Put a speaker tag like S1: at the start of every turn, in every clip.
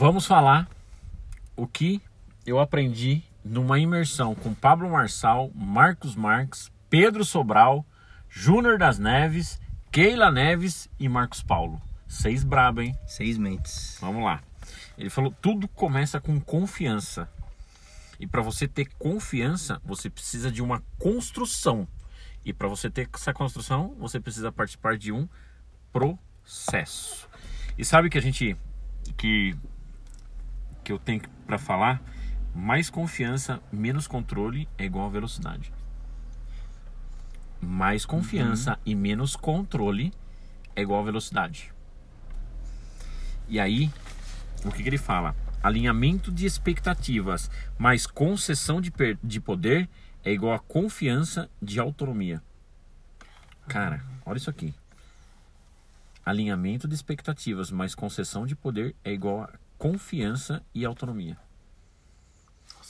S1: Vamos falar o que eu aprendi numa imersão com Pablo Marçal, Marcos Marques, Pedro Sobral, Júnior das Neves, Keila Neves e Marcos Paulo. Seis brabo, hein?
S2: Seis mentes.
S1: Vamos lá. Ele falou: tudo começa com confiança. E para você ter confiança, você precisa de uma construção. E para você ter essa construção, você precisa participar de um processo. E sabe que a gente que que eu tenho para falar, mais confiança, menos controle é igual a velocidade. Mais confiança uhum. e menos controle é igual a velocidade. E aí, o que, que ele fala? Alinhamento de expectativas mais concessão de, de poder é igual a confiança de autonomia. Cara, olha isso aqui. Alinhamento de expectativas mais concessão de poder é igual a confiança e autonomia.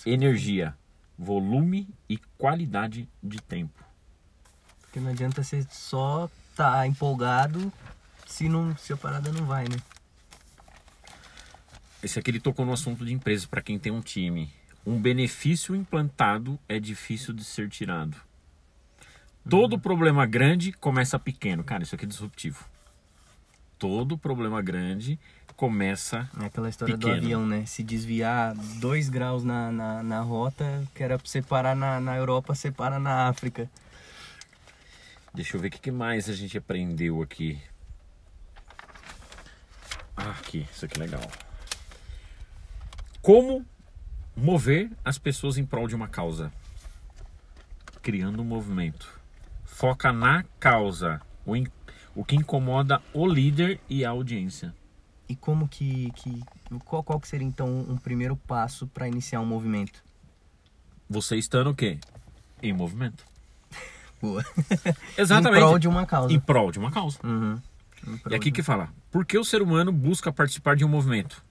S1: Energia, volume e qualidade de tempo.
S2: Porque não adianta você só tá empolgado se, não, se a parada não vai, né?
S1: Esse aqui ele tocou no assunto de empresas para quem tem um time. Um benefício implantado é difícil de ser tirado. Todo uhum. problema grande começa pequeno. Cara, isso aqui é disruptivo. Todo problema grande começa.
S2: É aquela história
S1: pequeno.
S2: do avião, né? Se desviar dois graus na, na, na rota, que era pra você parar na, na Europa, você para na África.
S1: Deixa eu ver o que mais a gente aprendeu aqui. Ah, aqui, isso aqui é legal. Como mover as pessoas em prol de uma causa? Criando um movimento. Foca na causa, o, in, o que incomoda o líder e a audiência.
S2: E como que, que qual, qual que seria então um primeiro passo para iniciar um movimento?
S1: Você estando o quê? Em movimento.
S2: Boa.
S1: Exatamente.
S2: Em prol de uma causa.
S1: Em prol de uma causa.
S2: Uhum.
S1: E aqui que fala, por que o ser humano busca participar de um movimento?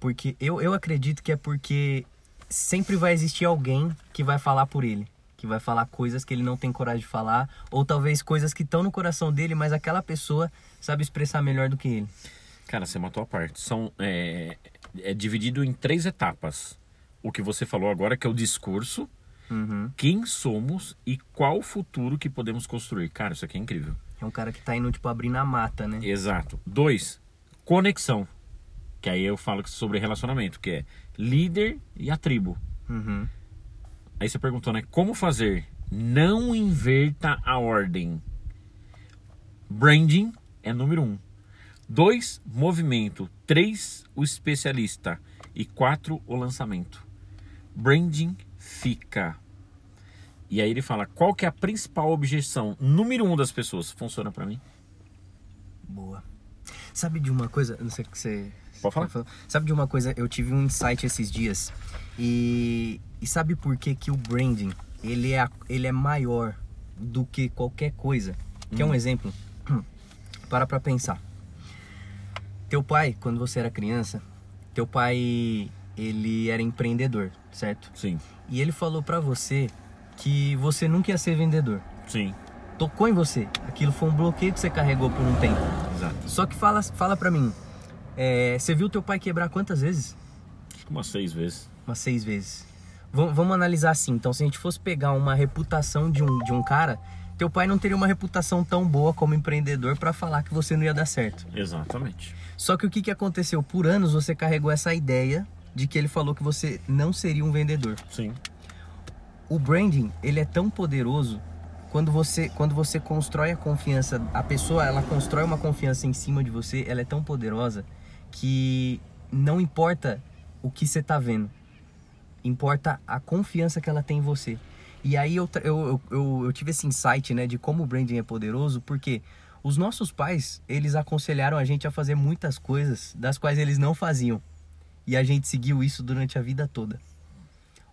S2: Porque eu, eu acredito que é porque sempre vai existir alguém que vai falar por ele. Que vai falar coisas que ele não tem coragem de falar. Ou talvez coisas que estão no coração dele, mas aquela pessoa sabe expressar melhor do que ele.
S1: Cara, você matou a parte. São, é, é dividido em três etapas. O que você falou agora, que é o discurso.
S2: Uhum.
S1: Quem somos e qual o futuro que podemos construir. Cara, isso aqui é incrível.
S2: É um cara que tá indo, tipo, abrir na mata, né?
S1: Exato. Dois, conexão. Que aí eu falo sobre relacionamento, que é líder e a tribo.
S2: Uhum.
S1: Aí você perguntou, né? Como fazer? Não inverta a ordem. Branding é número um. Dois, movimento. Três, o especialista. E quatro, o lançamento. Branding fica. E aí ele fala, qual que é a principal objeção número um das pessoas? Funciona para mim?
S2: Boa. Sabe de uma coisa, não sei que você
S1: Pode falar.
S2: Sabe de uma coisa? Eu tive um insight esses dias. E, e sabe por que, que o branding ele é, ele é maior do que qualquer coisa? Hum. Quer um exemplo? Para pra pensar. Teu pai, quando você era criança, teu pai ele era empreendedor, certo?
S1: Sim.
S2: E ele falou para você que você nunca ia ser vendedor.
S1: Sim.
S2: Tocou em você. Aquilo foi um bloqueio que você carregou por um tempo.
S1: Exato.
S2: Só que fala, fala para mim, é, você viu teu pai quebrar quantas vezes?
S1: Acho que umas seis vezes.
S2: Umas seis vezes. V vamos analisar assim. Então, se a gente fosse pegar uma reputação de um, de um cara, teu pai não teria uma reputação tão boa como empreendedor para falar que você não ia dar certo.
S1: Exatamente.
S2: Só que o que, que aconteceu? Por anos você carregou essa ideia de que ele falou que você não seria um vendedor.
S1: Sim.
S2: O branding, ele é tão poderoso quando você quando você constrói a confiança, a pessoa ela constrói uma confiança em cima de você, ela é tão poderosa que não importa o que você tá vendo, importa a confiança que ela tem em você. E aí eu, eu, eu, eu tive esse insight né, de como o branding é poderoso, porque os nossos pais, eles aconselharam a gente a fazer muitas coisas das quais eles não faziam. E a gente seguiu isso durante a vida toda.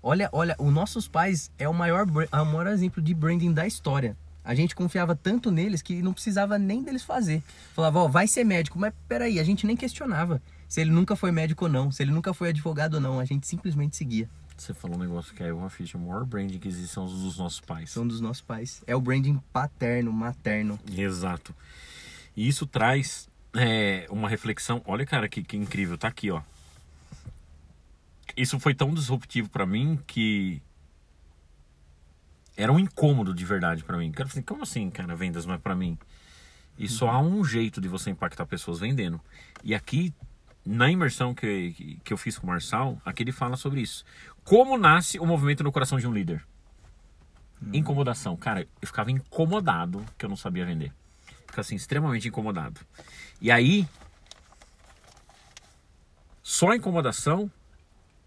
S2: Olha, olha, os nossos pais é o maior, é o maior exemplo de branding da história. A gente confiava tanto neles que não precisava nem deles fazer. Falava, ó, vai ser médico, mas peraí, a gente nem questionava se ele nunca foi médico ou não, se ele nunca foi advogado ou não, a gente simplesmente seguia.
S1: Você falou um negócio que é uma ficha, o maior branding que existe são os dos nossos pais.
S2: São dos nossos pais. É o branding paterno, materno.
S1: Exato. E isso traz é, uma reflexão. Olha, cara, que, que incrível. Tá aqui, ó. Isso foi tão disruptivo para mim que era um incômodo de verdade para mim. Cara, assim, como assim, cara, vendas não é para mim? E só há um jeito de você impactar pessoas vendendo. E aqui, na imersão que, que eu fiz com o Marçal, aqui ele fala sobre isso. Como nasce o movimento no coração de um líder? Incomodação. Cara, eu ficava incomodado que eu não sabia vender. Ficava assim, extremamente incomodado. E aí, só incomodação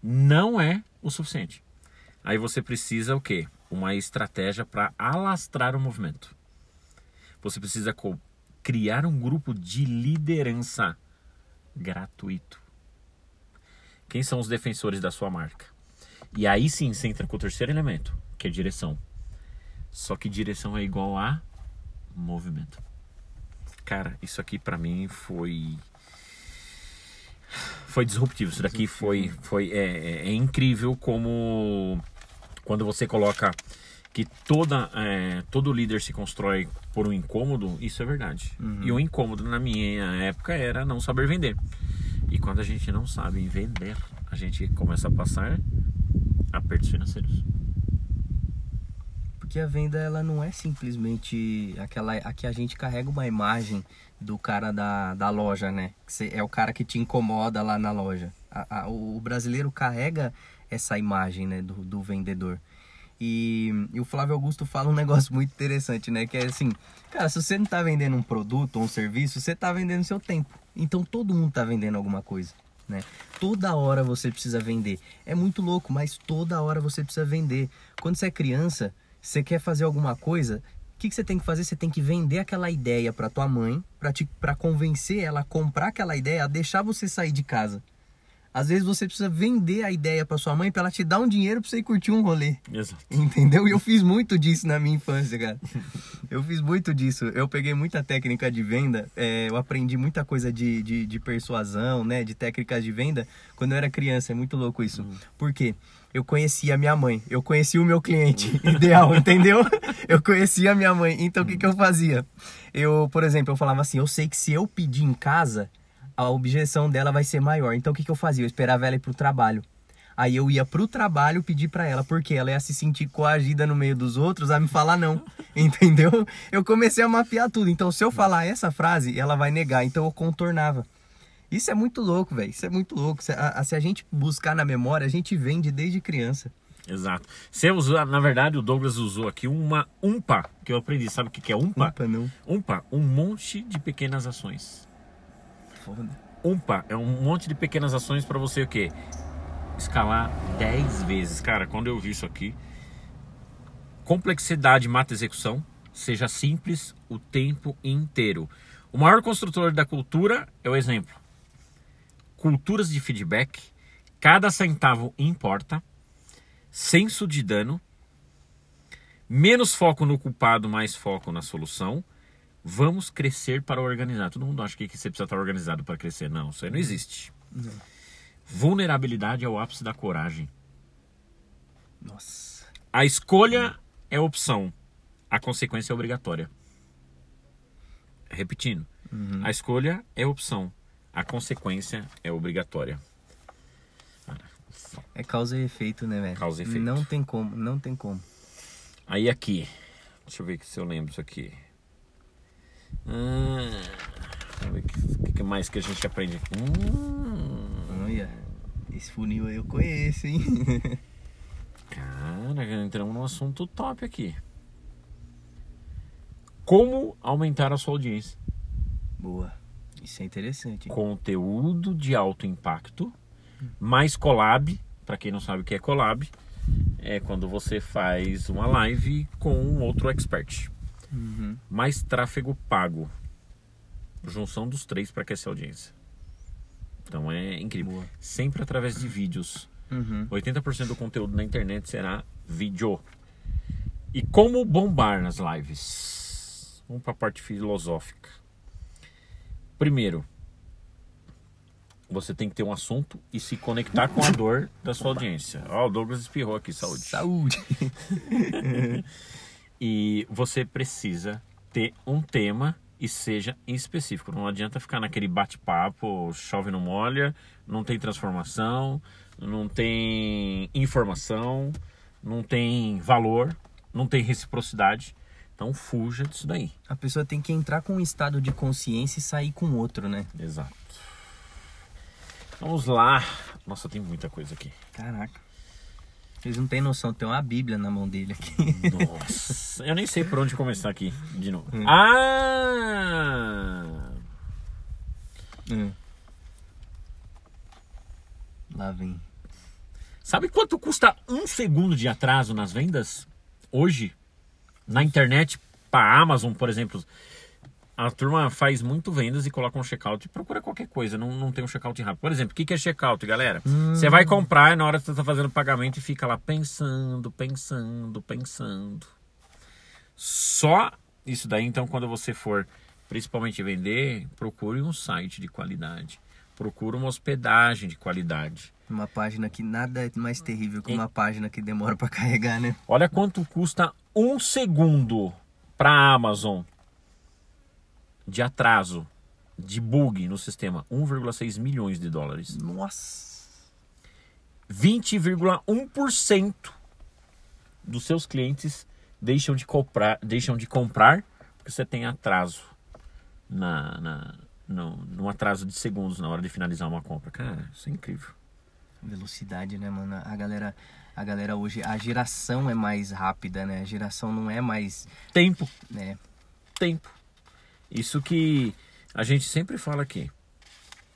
S1: não é o suficiente. Aí você precisa o quê? Uma estratégia para alastrar o movimento. Você precisa criar um grupo de liderança gratuito. Quem são os defensores da sua marca? E aí sim você entra com o terceiro elemento, que é direção. Só que direção é igual a movimento. Cara, isso aqui para mim foi foi disruptivo. Isso daqui foi foi é, é, é, incrível como quando você coloca que toda é, todo líder se constrói por um incômodo, isso é verdade. Uhum. E o incômodo na minha época era não saber vender. E quando a gente não sabe vender, a gente começa a passar apertos financeiros.
S2: Porque a venda ela não é simplesmente aquela aqui a gente carrega uma imagem do cara da, da loja, né? Que é o cara que te incomoda lá na loja. A, a, o brasileiro carrega essa imagem, né, do, do vendedor. E, e, o Flávio Augusto fala um negócio muito interessante, né? Que é assim, cara, se você não tá vendendo um produto ou um serviço, você tá vendendo seu tempo. Então todo mundo tá vendendo alguma coisa. Né? Toda hora você precisa vender. É muito louco, mas toda hora você precisa vender. Quando você é criança, você quer fazer alguma coisa, o que, que, você tem que fazer? Você tem que vender aquela ideia para tua mãe, para convencer ela a comprar aquela ideia, a deixar você sair de casa. Às vezes você precisa vender a ideia para sua mãe para ela te dar um dinheiro para você ir curtir um rolê.
S1: Exato.
S2: Entendeu? E eu fiz muito disso na minha infância, cara. eu fiz muito disso. Eu peguei muita técnica de venda, é, eu aprendi muita coisa de, de, de, persuasão, né? De técnicas de venda quando eu era criança. É muito louco isso. Uhum. Por quê? eu conhecia a minha mãe, eu conhecia o meu cliente ideal, entendeu? Eu conhecia a minha mãe, então o que, que eu fazia? Eu, por exemplo, eu falava assim, eu sei que se eu pedir em casa, a objeção dela vai ser maior. Então o que, que eu fazia? Eu esperava ela ir pro trabalho. Aí eu ia pro trabalho pedir para ela, porque ela ia se sentir coagida no meio dos outros a me falar não, entendeu? Eu comecei a mapear tudo. Então se eu falar essa frase, ela vai negar. Então eu contornava. Isso é muito louco, velho. Isso é muito louco. Se a, se a, gente buscar na memória, a gente vende desde criança.
S1: Exato. Você usou, na verdade, o Douglas usou aqui uma umpa, que eu aprendi. Sabe o que é umpa?
S2: Umpa, não.
S1: Umpa, um monte de pequenas ações. Foda. Umpa é um monte de pequenas ações para você o quê? Escalar 10 vezes. Cara, quando eu vi isso aqui, complexidade mata execução, seja simples o tempo inteiro. O maior construtor da cultura é o exemplo culturas de feedback, cada centavo importa, senso de dano, menos foco no culpado, mais foco na solução. Vamos crescer para organizar. Todo mundo acha que você precisa estar organizado para crescer. Não, isso aí não existe. Não. Vulnerabilidade é o ápice da coragem.
S2: Nossa.
S1: A escolha é opção, a consequência é obrigatória. Repetindo, uhum. a escolha é opção, a consequência é obrigatória.
S2: É causa e efeito, né, velho?
S1: Causa e efeito.
S2: Não tem como, não tem como.
S1: Aí aqui, deixa eu ver se eu lembro isso aqui. Ver o que, mais que a gente aprende aqui.
S2: Hum. Olha, esse funil aí eu conheço, hein?
S1: Cara, entramos num assunto top aqui. Como aumentar a sua audiência?
S2: Boa. Isso é interessante.
S1: Conteúdo de alto impacto, mais collab. Para quem não sabe o que é collab, é quando você faz uma live com um outro expert. Uhum. Mais tráfego pago. Junção dos três para aquecer a audiência. Então é incrível. Boa. Sempre através de vídeos. Uhum. 80% do conteúdo na internet será vídeo. E como bombar nas lives? Vamos para a parte filosófica. Primeiro, você tem que ter um assunto e se conectar com a dor da sua audiência. Ó, oh, o Douglas espirrou aqui, saúde.
S2: Saúde.
S1: e você precisa ter um tema e seja específico. Não adianta ficar naquele bate-papo, chove não molha, não tem transformação, não tem informação, não tem valor, não tem reciprocidade. Então fuja disso daí.
S2: A pessoa tem que entrar com um estado de consciência e sair com outro, né?
S1: Exato. Vamos lá. Nossa, tem muita coisa aqui.
S2: Caraca. Vocês não têm noção, tem uma Bíblia na mão dele aqui.
S1: Nossa, eu nem sei por onde começar aqui de novo.
S2: Hum.
S1: Ah!
S2: Hum. Lá vem.
S1: Sabe quanto custa um segundo de atraso nas vendas? Hoje? Na internet, para Amazon, por exemplo. A turma faz muito vendas e coloca um checkout e procura qualquer coisa, não, não tem um checkout rápido. Por exemplo, o que, que é checkout, galera? Você vai comprar e na hora que você está fazendo o pagamento e fica lá pensando, pensando, pensando. Só isso daí, então, quando você for principalmente vender, procure um site de qualidade. Procure uma hospedagem de qualidade.
S2: Uma página que nada é mais terrível que uma página que demora pra carregar, né?
S1: Olha quanto custa um segundo para a Amazon de atraso, de bug no sistema. 1,6 milhões de dólares.
S2: Nossa.
S1: 20,1% dos seus clientes deixam de comprar, deixam de comprar porque você tem atraso na, na, no, no atraso de segundos na hora de finalizar uma compra. Cara, isso é incrível.
S2: Velocidade, né, mano? A galera, a galera hoje, a geração é mais rápida, né? A geração não é mais,
S1: Tempo.
S2: né?
S1: tempo. Isso que a gente sempre fala aqui.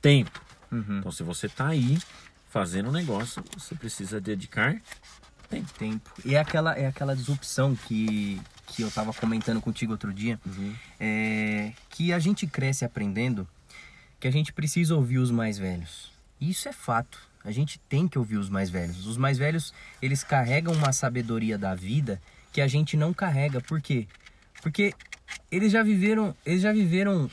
S1: Tempo.
S2: Uhum.
S1: Então, se você está aí fazendo um negócio, você precisa dedicar
S2: Tempo. E é aquela, é aquela disrupção que, que eu tava comentando contigo outro dia. é, que a gente cresce aprendendo que a gente precisa ouvir os mais velhos. E Isso é fato. A gente tem que ouvir os mais velhos. Os mais velhos, eles carregam uma sabedoria da vida que a gente não carrega. Por quê? Porque eles já viveram, eles já viveram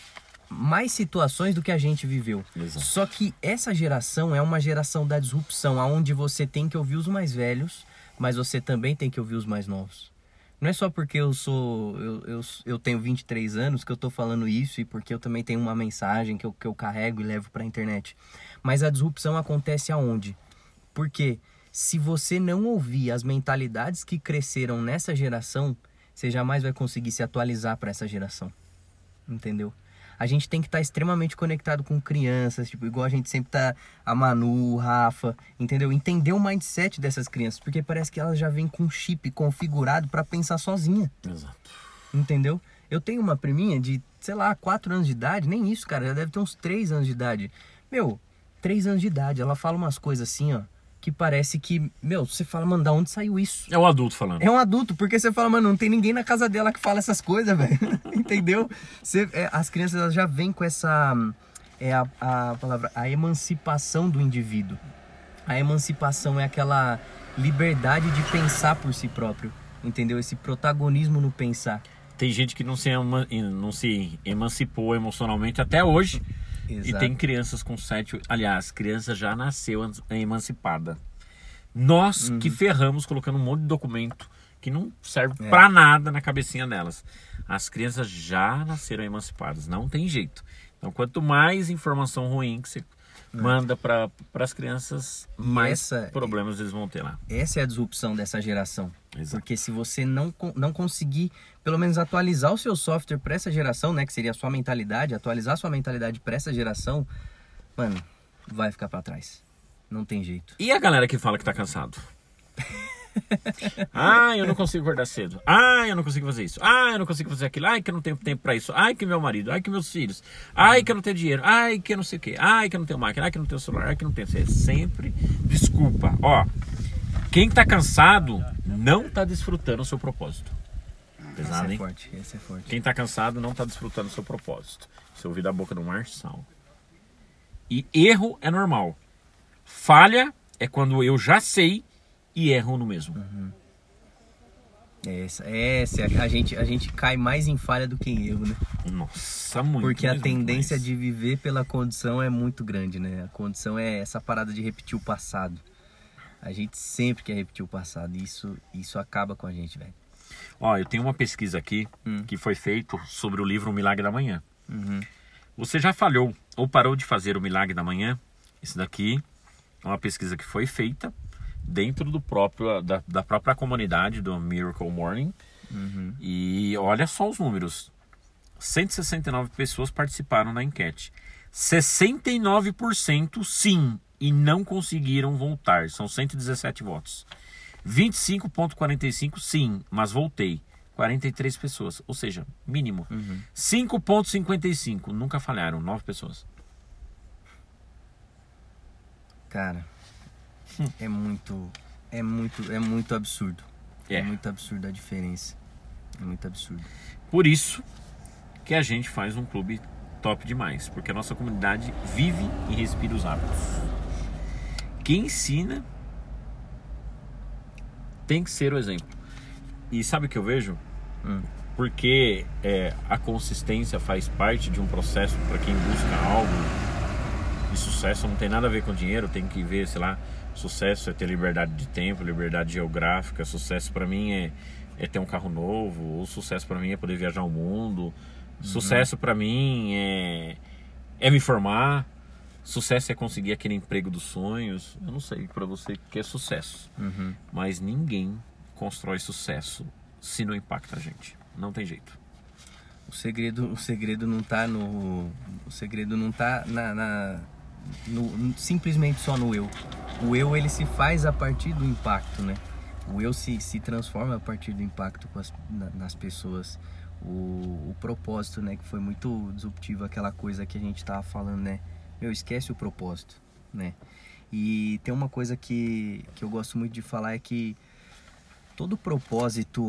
S2: mais situações do que a gente viveu.
S1: Exato.
S2: Só que essa geração é uma geração da disrupção, aonde você tem que ouvir os mais velhos, mas você também tem que ouvir os mais novos. Não é só porque eu sou eu, eu, eu tenho 23 anos que eu tô falando isso e porque eu também tenho uma mensagem que eu, que eu carrego e levo para a internet. Mas a disrupção acontece aonde? Porque se você não ouvir as mentalidades que cresceram nessa geração, você jamais vai conseguir se atualizar para essa geração. Entendeu? A gente tem que estar extremamente conectado com crianças, tipo, igual a gente sempre tá a Manu, o Rafa, entendeu? Entender o mindset dessas crianças, porque parece que elas já vêm com um chip configurado para pensar sozinha.
S1: Exato.
S2: Entendeu? Eu tenho uma priminha de, sei lá, 4 anos de idade, nem isso, cara, ela deve ter uns 3 anos de idade. Meu, 3 anos de idade, ela fala umas coisas assim, ó, que parece que, meu, você fala, mano, da onde saiu isso?
S1: É o adulto falando.
S2: É um adulto, porque você fala, mano, não tem ninguém na casa dela que fala essas coisas, velho. Entendeu? Você, é, as crianças elas já vêm com essa. É a, a palavra. A emancipação do indivíduo. A emancipação é aquela liberdade de pensar por si próprio. Entendeu? Esse protagonismo no pensar.
S1: Tem gente que não se, ema- não se emancipou emocionalmente até hoje. E tem crianças com sete. Aliás, criança já nasceu an- emancipada. Nós
S2: Uhum.
S1: que ferramos colocando um monte de documento que não serve
S2: É.
S1: pra nada na cabecinha delas. As crianças já nasceram emancipadas, não tem jeito. Então, quanto mais informação ruim que você manda para as crianças,
S2: É.
S1: Mais
S2: essa-
S1: problemas eles vão ter lá.
S2: Essa é a disrupção dessa geração.
S1: Exato.
S2: Porque se você não, não conseguir, pelo menos atualizar o seu software para essa geração, né, que seria a sua mentalidade, atualizar a sua mentalidade para essa geração, mano, vai ficar para trás. Não tem jeito.
S1: E a galera que fala que tá cansado? ah, eu não consigo acordar cedo. Ah, eu não consigo fazer isso. Ah, eu não consigo fazer aquilo. Ai, que eu não tenho tempo pra isso. Ai, que meu marido. Ai, que meus filhos. Ai, que eu não tenho dinheiro. Ai, que eu não sei o quê. Ai, que eu não tenho máquina. Ai, que eu não tenho celular. Ai, que eu não tenho. Você sempre desculpa. Ó, quem tá cansado não tá desfrutando o seu propósito. Pesado,
S2: esse é
S1: hein?
S2: forte, esse é forte.
S1: Quem tá cansado não tá desfrutando o seu propósito. Você ouviu da boca do Marçal. E erro é normal. Falha é quando eu já sei e erro no mesmo.
S2: Essa, essa é a, gente, a gente cai mais em falha do que em erro, né?
S1: Nossa, muito.
S2: Porque a tendência
S1: mais.
S2: de viver pela condição é muito grande, né? A condição é essa parada de repetir o passado. A gente sempre quer repetir o passado e isso, isso acaba com a gente, velho.
S1: Ó, eu tenho uma pesquisa aqui
S2: Hum.
S1: que foi feita sobre o livro O Milagre da Manhã.
S2: Uhum.
S1: Você já falhou ou parou de fazer o Milagre da Manhã? Isso daqui é uma pesquisa que foi feita dentro do próprio da, da própria comunidade do Miracle Morning.
S2: Uhum.
S1: E olha só os números. 169 pessoas participaram da enquete. 69% sim e não conseguiram voltar. São 117 votos. 25,45 sim, mas voltei. 43 pessoas, ou seja, mínimo.
S2: Uhum.
S1: 5,55 nunca falharam, 9 pessoas.
S2: Cara, é muito. É muito. É muito absurdo.
S1: É.
S2: É muito absurdo a diferença. É muito absurdo.
S1: Por isso que a gente faz um clube top demais, porque a nossa comunidade vive e respira os hábitos. Quem ensina tem que ser o exemplo. E sabe o que eu vejo?
S2: Hum.
S1: Porque é, a consistência faz parte de um processo para quem busca algo de sucesso, não tem nada a ver com dinheiro, tem que ver, sei lá, sucesso é ter liberdade de tempo, liberdade geográfica, sucesso para mim é, é ter um carro novo, ou sucesso para mim é poder viajar o mundo, sucesso para mim é, é me formar, sucesso é conseguir aquele emprego dos sonhos, eu não sei para você o que é sucesso,
S2: Uhum.
S1: mas ninguém constrói sucesso se não impacta a gente, não tem jeito.
S2: O segredo, o segredo não tá no. O segredo não tá na. na- no- simplesmente só no eu. O eu ele se faz a partir do impacto, né? O eu se, se transforma a partir do impacto as, na- nas pessoas. O, o propósito, né? Que foi muito disruptivo aquela coisa que a gente tava falando, né? Meu, esquece o propósito, né? E tem uma coisa que, que eu gosto muito de falar é que todo propósito,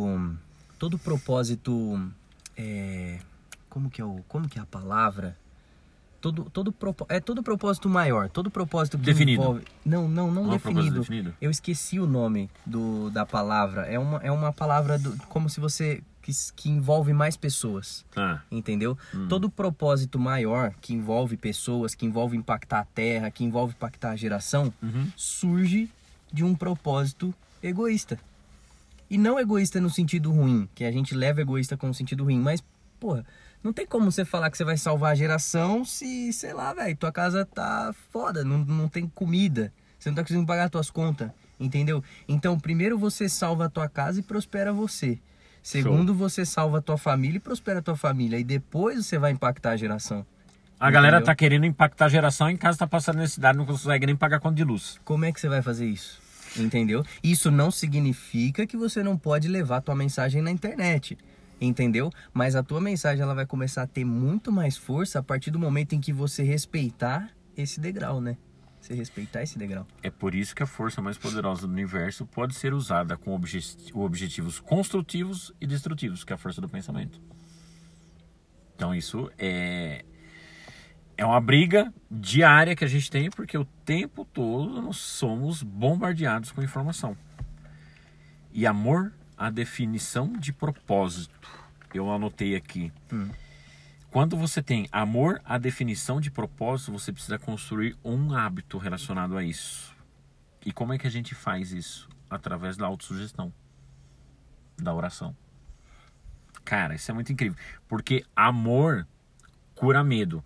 S2: todo propósito é, como que é o como que é a palavra todo todo é todo propósito maior todo propósito que
S1: Definido.
S2: envolve não não não
S1: Não
S2: definido
S1: definido?
S2: eu esqueci o nome do da palavra é uma é uma palavra do, como se você que, que envolve mais pessoas
S1: Ah,
S2: entendeu
S1: Hum.
S2: todo propósito maior que envolve pessoas que envolve impactar a terra que envolve impactar a geração
S1: uhum.
S2: surge de um propósito egoísta. E não egoísta no sentido ruim, que a gente leva egoísta como sentido ruim, mas, porra, não tem como você falar que você vai salvar a geração se, sei lá, velho, tua casa tá foda, não, não tem comida, você não tá conseguindo pagar tuas contas, entendeu? Então, primeiro você salva a tua casa e prospera você. Segundo, você salva a tua família e prospera a tua família. E depois você vai impactar a geração.
S1: A galera
S2: Entendeu?
S1: tá querendo impactar a geração, em casa tá passando necessidade, não consegue nem pagar conta de luz.
S2: Como é que você vai fazer isso? Entendeu? Isso não significa que você não pode levar a tua mensagem na internet. Entendeu? Mas a tua mensagem ela vai começar a ter muito mais força a partir do momento em que você respeitar esse degrau, né? Você respeitar esse degrau.
S1: É por isso que a força mais poderosa do universo pode ser usada com obje- objetivos construtivos e destrutivos, que é a força do pensamento. Então isso é é uma briga diária que a gente tem porque o tempo todo nós somos bombardeados com informação. E amor, a definição de propósito. Eu anotei aqui.
S2: Hum.
S1: Quando você tem amor à definição de propósito, você precisa construir um hábito relacionado a isso. E como é que a gente faz isso? Através da autossugestão, da oração. Cara, isso é muito incrível. Porque amor cura medo.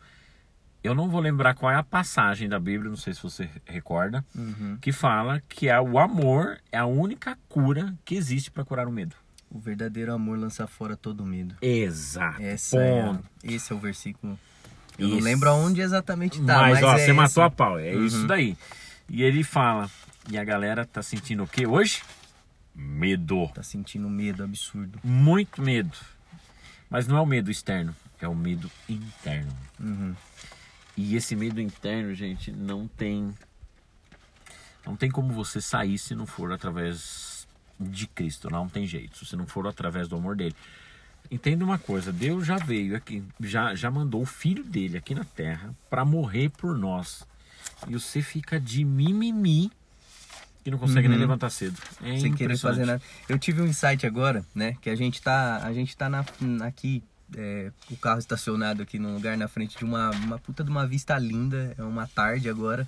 S1: Eu não vou lembrar qual é a passagem da Bíblia, não sei se você recorda,
S2: Uhum.
S1: que fala que é o amor é a única cura que existe para curar o medo.
S2: O verdadeiro amor lança fora todo medo.
S1: Exato.
S2: Essa é a- esse é o versículo. Eu não
S1: Isso.
S2: lembro aonde exatamente tá,
S1: mas,
S2: mas,
S1: ó,
S2: é
S1: você
S2: esse.
S1: matou a pau. É
S2: Uhum.
S1: isso daí. E ele fala, e a galera tá sentindo o que hoje? Medo.
S2: Tá sentindo medo absurdo.
S1: Muito medo. Mas não é o medo externo, é o medo interno.
S2: Uhum.
S1: E esse medo interno, gente, não tem. Não tem como você sair se não for através de Cristo. Não tem jeito. Se não for através do amor dele. Entenda uma coisa: Deus já veio aqui, já, já mandou o filho dele aqui na terra para morrer por nós. E você fica de mimimi que não consegue nem
S2: Uhum.
S1: levantar cedo. É
S2: sem querer fazer nada. Eu tive um insight agora, né? Que a gente tá, a gente tá na, aqui é, o carro estacionado aqui num lugar na frente de uma, uma puta de uma vista linda. É uma tarde agora.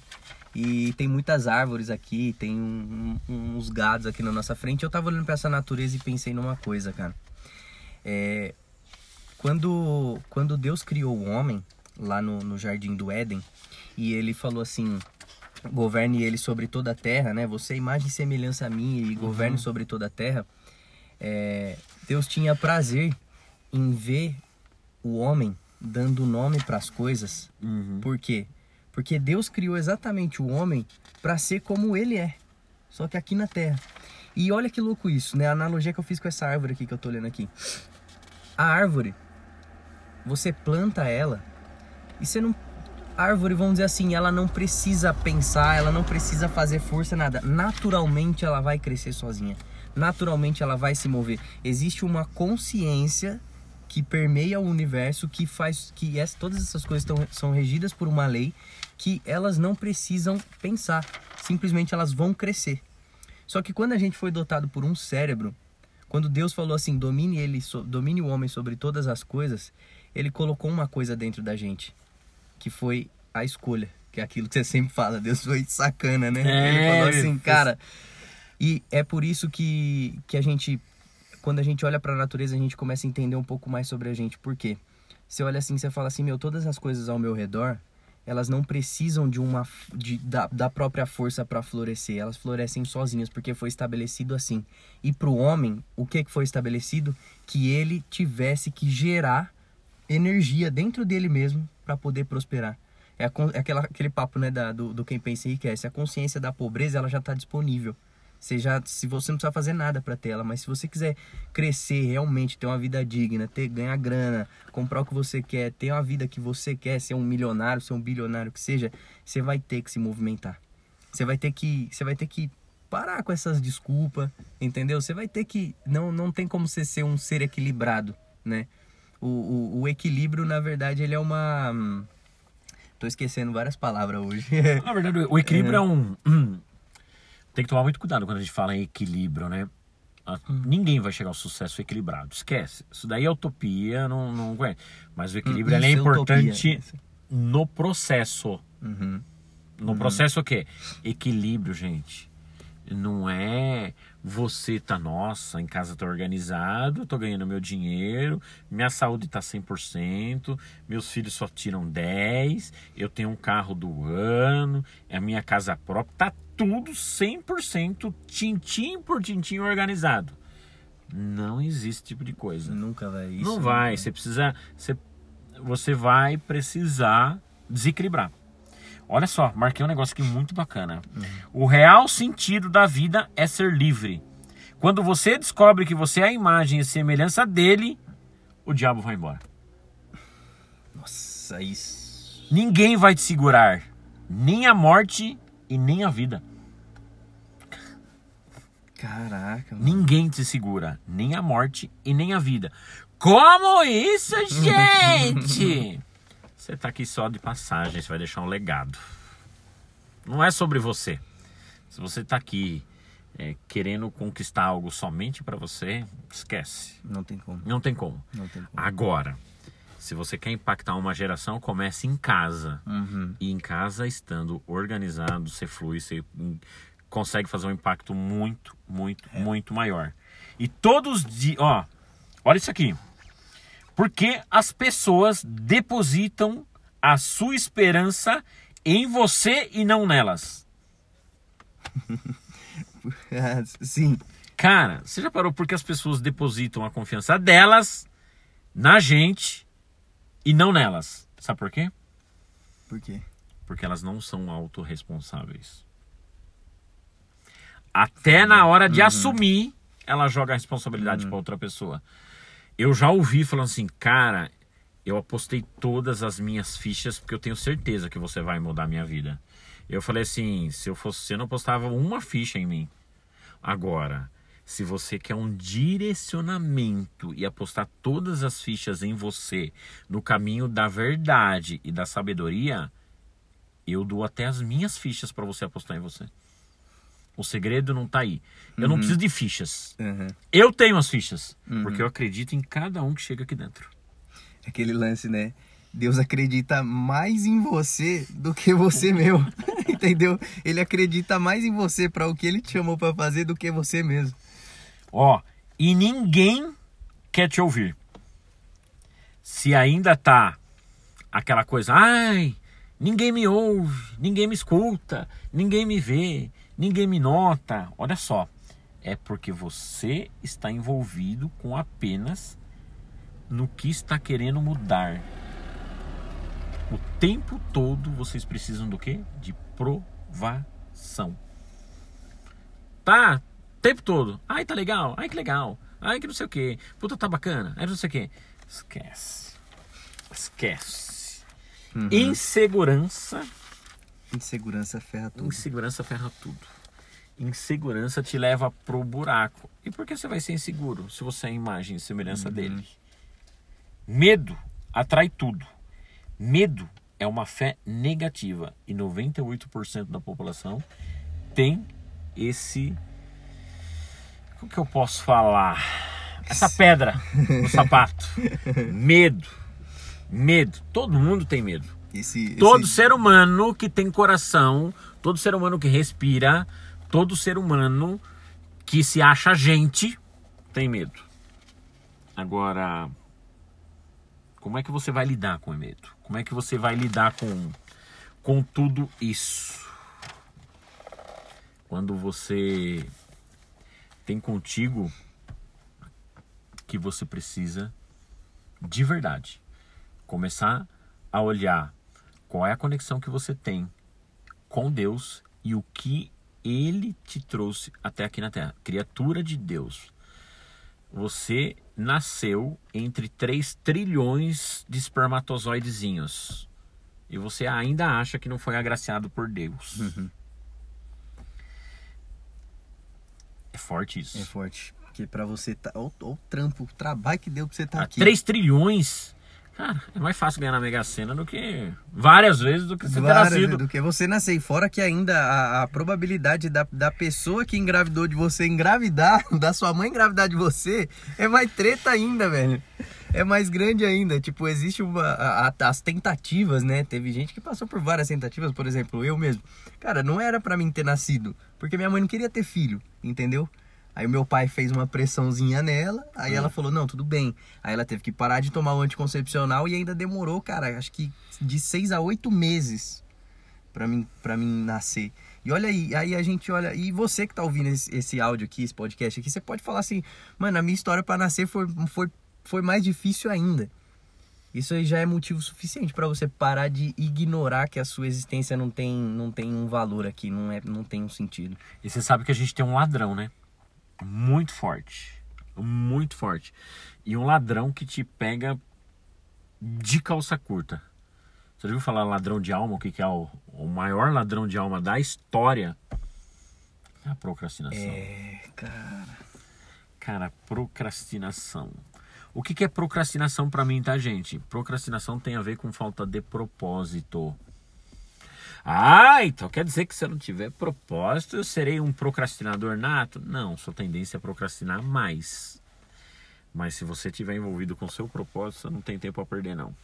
S2: E tem muitas árvores aqui, tem um, um, uns gados aqui na nossa frente. Eu tava olhando para essa natureza e pensei numa coisa, cara. É, quando, quando Deus criou o homem, lá no, no Jardim do Éden, e ele falou assim: governe ele sobre toda a terra, né? Você é imagem e semelhança a mim e governe uhum. sobre toda a terra. É, Deus tinha prazer em ver o homem dando nome para as coisas. Uhum. Por quê? Porque Deus criou exatamente o homem para ser como ele é, só que aqui na terra. E olha que louco isso, né? A analogia que eu fiz com essa árvore aqui que eu tô olhando aqui. A árvore, você planta ela e você não a árvore, vamos dizer assim, ela não precisa pensar, ela não precisa fazer força, nada. Naturalmente ela vai crescer sozinha. Naturalmente ela vai se mover. Existe uma consciência que permeia o universo, que faz que essa, todas essas coisas tão, são regidas por uma lei que elas não precisam pensar, simplesmente elas vão crescer. Só que quando a gente foi dotado por um cérebro, quando Deus falou assim, domine ele, domine o homem sobre todas as coisas, ele colocou uma coisa dentro da gente, que foi a escolha, que é aquilo que você sempre fala, Deus foi sacana, né? É, ele falou assim, cara, e é por isso que, que a gente quando a gente olha para a natureza, a gente começa a entender um pouco mais sobre a gente. Por quê? Você olha assim, você fala assim, meu, todas as coisas ao meu redor, elas não precisam de uma de, da, da própria força para florescer, elas florescem sozinhas porque foi estabelecido assim. E para o homem, o que foi estabelecido? Que ele tivesse que gerar energia dentro dele mesmo para poder prosperar. É, a, é aquela, aquele papo né, da, do, do quem pensa enriquece. A consciência da pobreza ela já está disponível. Você já, se você não precisa fazer nada para ter ela, mas se você quiser crescer realmente, ter uma vida digna, ter ganhar grana, comprar o que você quer, ter uma vida que você quer, ser um milionário, ser um bilionário que seja, você vai ter que se movimentar. Você vai ter que, você vai ter que parar com essas desculpas, entendeu? Você vai ter que não não tem como você ser um ser equilibrado, né? O, o, o equilíbrio, na verdade, ele é uma Tô esquecendo várias palavras hoje.
S1: Na verdade, o equilíbrio é, é um tem que tomar muito cuidado quando a gente fala em equilíbrio, né? Hum. Ninguém vai chegar ao sucesso equilibrado. Esquece. Isso daí é utopia, não, não Mas o equilíbrio hum, é importante no processo. Uhum. No uhum. processo o quê? Equilíbrio, gente. Não é você tá, nossa, em casa tá organizado, tô ganhando meu dinheiro, minha saúde tá 100%, meus filhos só tiram 10, eu tenho um carro do ano, é a minha casa própria, tá tudo 100% tintim por tintim organizado. Não existe esse tipo de coisa.
S2: Nunca vai isso.
S1: Não vai, você precisa você, você vai precisar desequilibrar. Olha só, marquei um negócio aqui muito bacana. Uhum. O real sentido da vida é ser livre. Quando você descobre que você é a imagem e semelhança dele, o diabo vai embora.
S2: Nossa, isso.
S1: Ninguém vai te segurar, nem a morte e nem a vida.
S2: Caraca. Mano.
S1: Ninguém te segura, nem a morte e nem a vida. Como isso, gente? Você tá aqui só de passagem, você vai deixar um legado. Não é sobre você. Se você tá aqui é, querendo conquistar algo somente para você, esquece.
S2: Não tem como.
S1: Não tem como.
S2: Não tem como.
S1: Agora, se você quer impactar uma geração, comece em casa. Uhum. E em casa, estando organizado, você flui, você consegue fazer um impacto muito, muito, é. muito maior. E todos os dias, ó, olha isso aqui. Porque as pessoas depositam a sua esperança em você e não nelas.
S2: Sim.
S1: Cara, você já parou porque as pessoas depositam a confiança delas na gente e não nelas? Sabe por quê?
S2: Por quê?
S1: Porque elas não são autorresponsáveis. Até na hora de uhum. assumir, ela joga a responsabilidade uhum. para outra pessoa eu já ouvi falando assim, cara, eu apostei todas as minhas fichas porque eu tenho certeza que você vai mudar a minha vida. Eu falei assim, se eu fosse você, não apostava uma ficha em mim. Agora, se você quer um direcionamento e apostar todas as fichas em você no caminho da verdade e da sabedoria, eu dou até as minhas fichas para você apostar em você. O segredo não está aí. Eu uhum. não preciso de fichas. Uhum. Eu tenho as fichas. Uhum. Porque eu acredito em cada um que chega aqui dentro.
S2: Aquele lance, né? Deus acredita mais em você do que você mesmo. Entendeu? Ele acredita mais em você para o que ele te chamou para fazer do que você mesmo.
S1: Ó, e ninguém quer te ouvir. Se ainda tá aquela coisa, ai, ninguém me ouve, ninguém me escuta, ninguém me vê, ninguém me nota. Olha só, é porque você está envolvido com apenas no que está querendo mudar. O tempo todo vocês precisam do quê? De provação. Tá, tempo todo. Ai, tá legal. Ai, que legal. Ai, que não sei o que. Puta, tá bacana. Ai, não sei o que. Esquece. Esquece.
S2: Uhum.
S1: Insegurança.
S2: Insegurança ferra tudo.
S1: Insegurança ferra tudo. Insegurança te leva pro buraco. E por que você vai ser inseguro se você é a imagem e semelhança
S2: Uhum.
S1: dele? Medo atrai tudo. Medo é uma fé negativa e 98% da população tem esse como que eu posso falar? Essa pedra no sapato. Medo. Medo. Todo mundo tem medo.
S2: Esse,
S1: Todo
S2: esse-
S1: ser humano que tem coração, todo ser humano que respira, todo ser humano que se acha gente tem medo. Agora, como é que você vai lidar com o medo? Como é que você vai lidar com, com tudo isso? Quando você tem contigo que você precisa de verdade começar a olhar qual é a conexão que você tem com Deus e o que ele te trouxe até aqui na Terra. Criatura de Deus. Você nasceu entre 3 trilhões de espermatozoidezinhos. E você ainda acha que não foi agraciado por Deus. É forte isso.
S2: É forte. Porque pra você tá. Olha o trampo, o trabalho que deu pra você tá
S1: Ah,
S2: aqui.
S1: 3 trilhões? Cara, é mais fácil ganhar na Mega Sena do que. Várias vezes do que você ter
S2: Várias
S1: nascido.
S2: do que você nascer. Fora que ainda a, a probabilidade da, da pessoa que engravidou de você engravidar, da sua mãe engravidar de você, é mais treta ainda, velho. É mais grande ainda. Tipo, existe uma. a- as tentativas, né? Teve gente que passou por várias tentativas, por exemplo, eu mesmo. Cara, não era pra mim ter nascido. Porque minha mãe não queria ter filho, entendeu? Aí o meu pai fez uma pressãozinha nela, aí ela falou, não, tudo bem. Aí ela teve que parar de tomar o anticoncepcional e ainda demorou, cara, acho que de seis a oito meses pra mim, pra mim nascer. E olha aí, aí a gente olha, e você que tá ouvindo esse, esse áudio aqui, esse podcast aqui, você pode falar assim, mano, a minha história pra nascer foi, foi, foi mais difícil ainda. Isso aí já é motivo suficiente pra você parar de ignorar que a sua existência não tem, não tem um valor aqui, não, é, não tem um sentido.
S1: E você sabe que a gente tem um ladrão, né? Muito forte. Muito forte. E um ladrão que te pega de calça curta. Você já ouviu falar ladrão de alma? O que, que é o, o maior ladrão de alma da história? É a procrastinação.
S2: É, cara.
S1: Cara, procrastinação. O que, que é procrastinação pra mim, tá, gente? Procrastinação tem a ver com falta de propósito. Ah, então quer dizer que se eu não tiver propósito, eu serei um procrastinador nato? Não, sua tendência é procrastinar mais. Mas se você estiver envolvido com seu propósito, você não tem tempo a perder, não.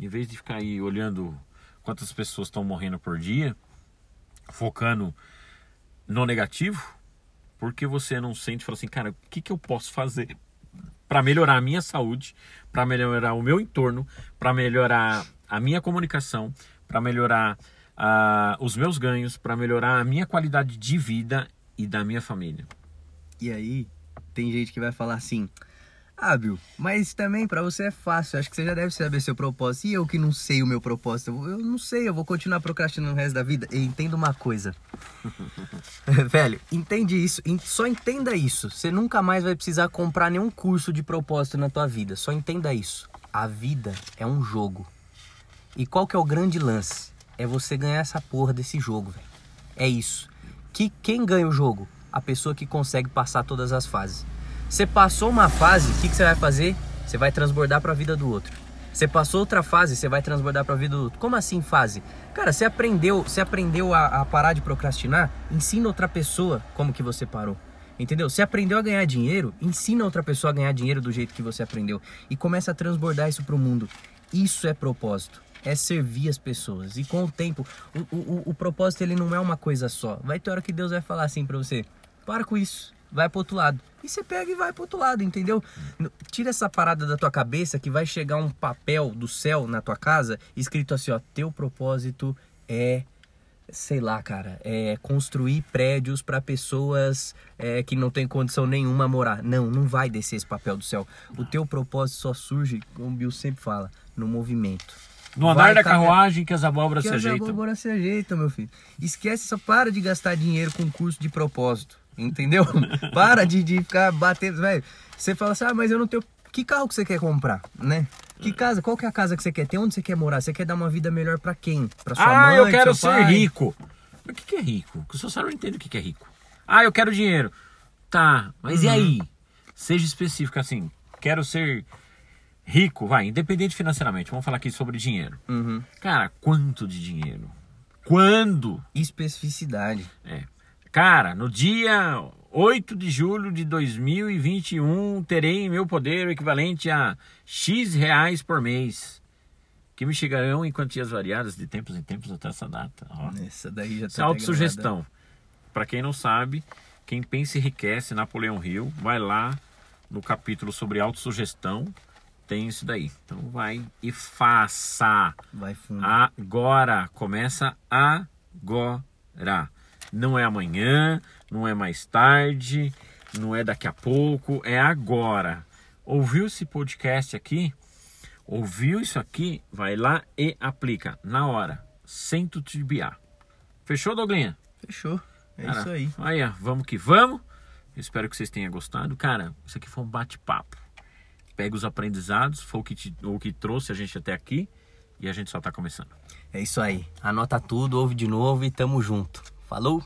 S1: Em vez de ficar aí olhando quantas pessoas estão morrendo por dia, focando no negativo, porque você não sente e fala assim, cara, o que, que eu posso fazer para melhorar a minha saúde, para melhorar o meu entorno, para melhorar a minha comunicação, para melhorar os meus ganhos, para melhorar a minha qualidade de vida e da minha família.
S2: E aí, tem gente que vai falar assim: Ah, Bill, mas também pra você é fácil. Acho que você já deve saber seu propósito. E eu que não sei o meu propósito? Eu não sei, eu vou continuar procrastinando o resto da vida. E entenda uma coisa. Velho, entende isso. Só entenda isso. Você nunca mais vai precisar comprar nenhum curso de propósito na tua vida. Só entenda isso. A vida é um jogo. E qual que é o grande lance? É você ganhar essa porra desse jogo, velho. É isso. Que quem ganha o jogo? A pessoa que consegue passar todas as fases. Você passou uma fase, o que, que você vai fazer? Você vai transbordar para a vida do outro. Você passou outra fase, você vai transbordar para a vida do outro. Como assim fase? Cara, você aprendeu, você aprendeu a, a parar de procrastinar? Ensina outra pessoa como que você parou. Entendeu? Você aprendeu a ganhar dinheiro, ensina outra pessoa a ganhar dinheiro do jeito que você aprendeu e começa a transbordar isso pro mundo. Isso é propósito. É servir as pessoas. E com o tempo, o, o, o propósito ele não é uma coisa só. Vai ter hora que Deus vai falar assim pra você: para com isso, vai pro outro lado. E você pega e vai pro outro lado, entendeu? Tira essa parada da tua cabeça que vai chegar um papel do céu na tua casa escrito assim: ó, teu propósito é sei lá, cara, é construir prédios para pessoas é, que não tem condição nenhuma morar. Não, não vai descer esse papel do céu. O teu propósito só surge, como o Bill sempre fala, no movimento.
S1: No andar
S2: Vai
S1: da
S2: caminhar-
S1: carruagem que as abóboras
S2: Que
S1: se
S2: as
S1: ajeitam.
S2: abóboras se ajeitam, meu filho. Esquece, só para de gastar dinheiro com curso de propósito. Entendeu? para de, de ficar batendo. Velho, você fala assim, ah, mas eu não tenho. Que carro que você quer comprar, né? Que casa? Qual que é a casa que você quer ter? Onde você quer morar? Você quer dar uma vida melhor pra quem? Pra sua
S1: Ah,
S2: mãe?
S1: eu quero ser
S2: pai?
S1: rico. Mas o que, que é rico? Porque o seu cérebro não entende o que, que é rico. Ah, eu quero dinheiro. Tá, mas
S2: Uhum.
S1: e aí? Seja específico assim. Quero ser rico, vai, independente financeiramente. Vamos falar aqui sobre dinheiro.
S2: Uhum.
S1: Cara, quanto de dinheiro? Quando?
S2: Especificidade.
S1: É. Cara, no dia 8 de julho de 2021, terei em meu poder o equivalente a X reais por mês, que me chegarão em quantias variadas de tempos em tempos até essa data. Ó.
S2: Essa daí já
S1: Isso é
S2: tá
S1: autossugestão. Para quem não sabe, quem pensa e enriquece, Napoleão Hill, vai lá no capítulo sobre autossugestão, tem isso daí. Então vai e faça.
S2: Vai fundo.
S1: Agora, começa agora. Não é amanhã, não é mais tarde, não é daqui a pouco, é agora. Ouviu esse podcast aqui? Ouviu isso aqui? Vai lá e aplica na hora, sem titubear. Fechou, Douglinha?
S2: Fechou. É
S1: Cara,
S2: isso aí.
S1: Aí, ó, vamos que vamos. Espero que vocês tenham gostado. Cara, isso aqui foi um bate-papo. Pega os aprendizados, foi o que, te- o que trouxe a gente até aqui e a gente só tá começando.
S2: É isso aí. Anota tudo, ouve de novo e tamo junto. Falou?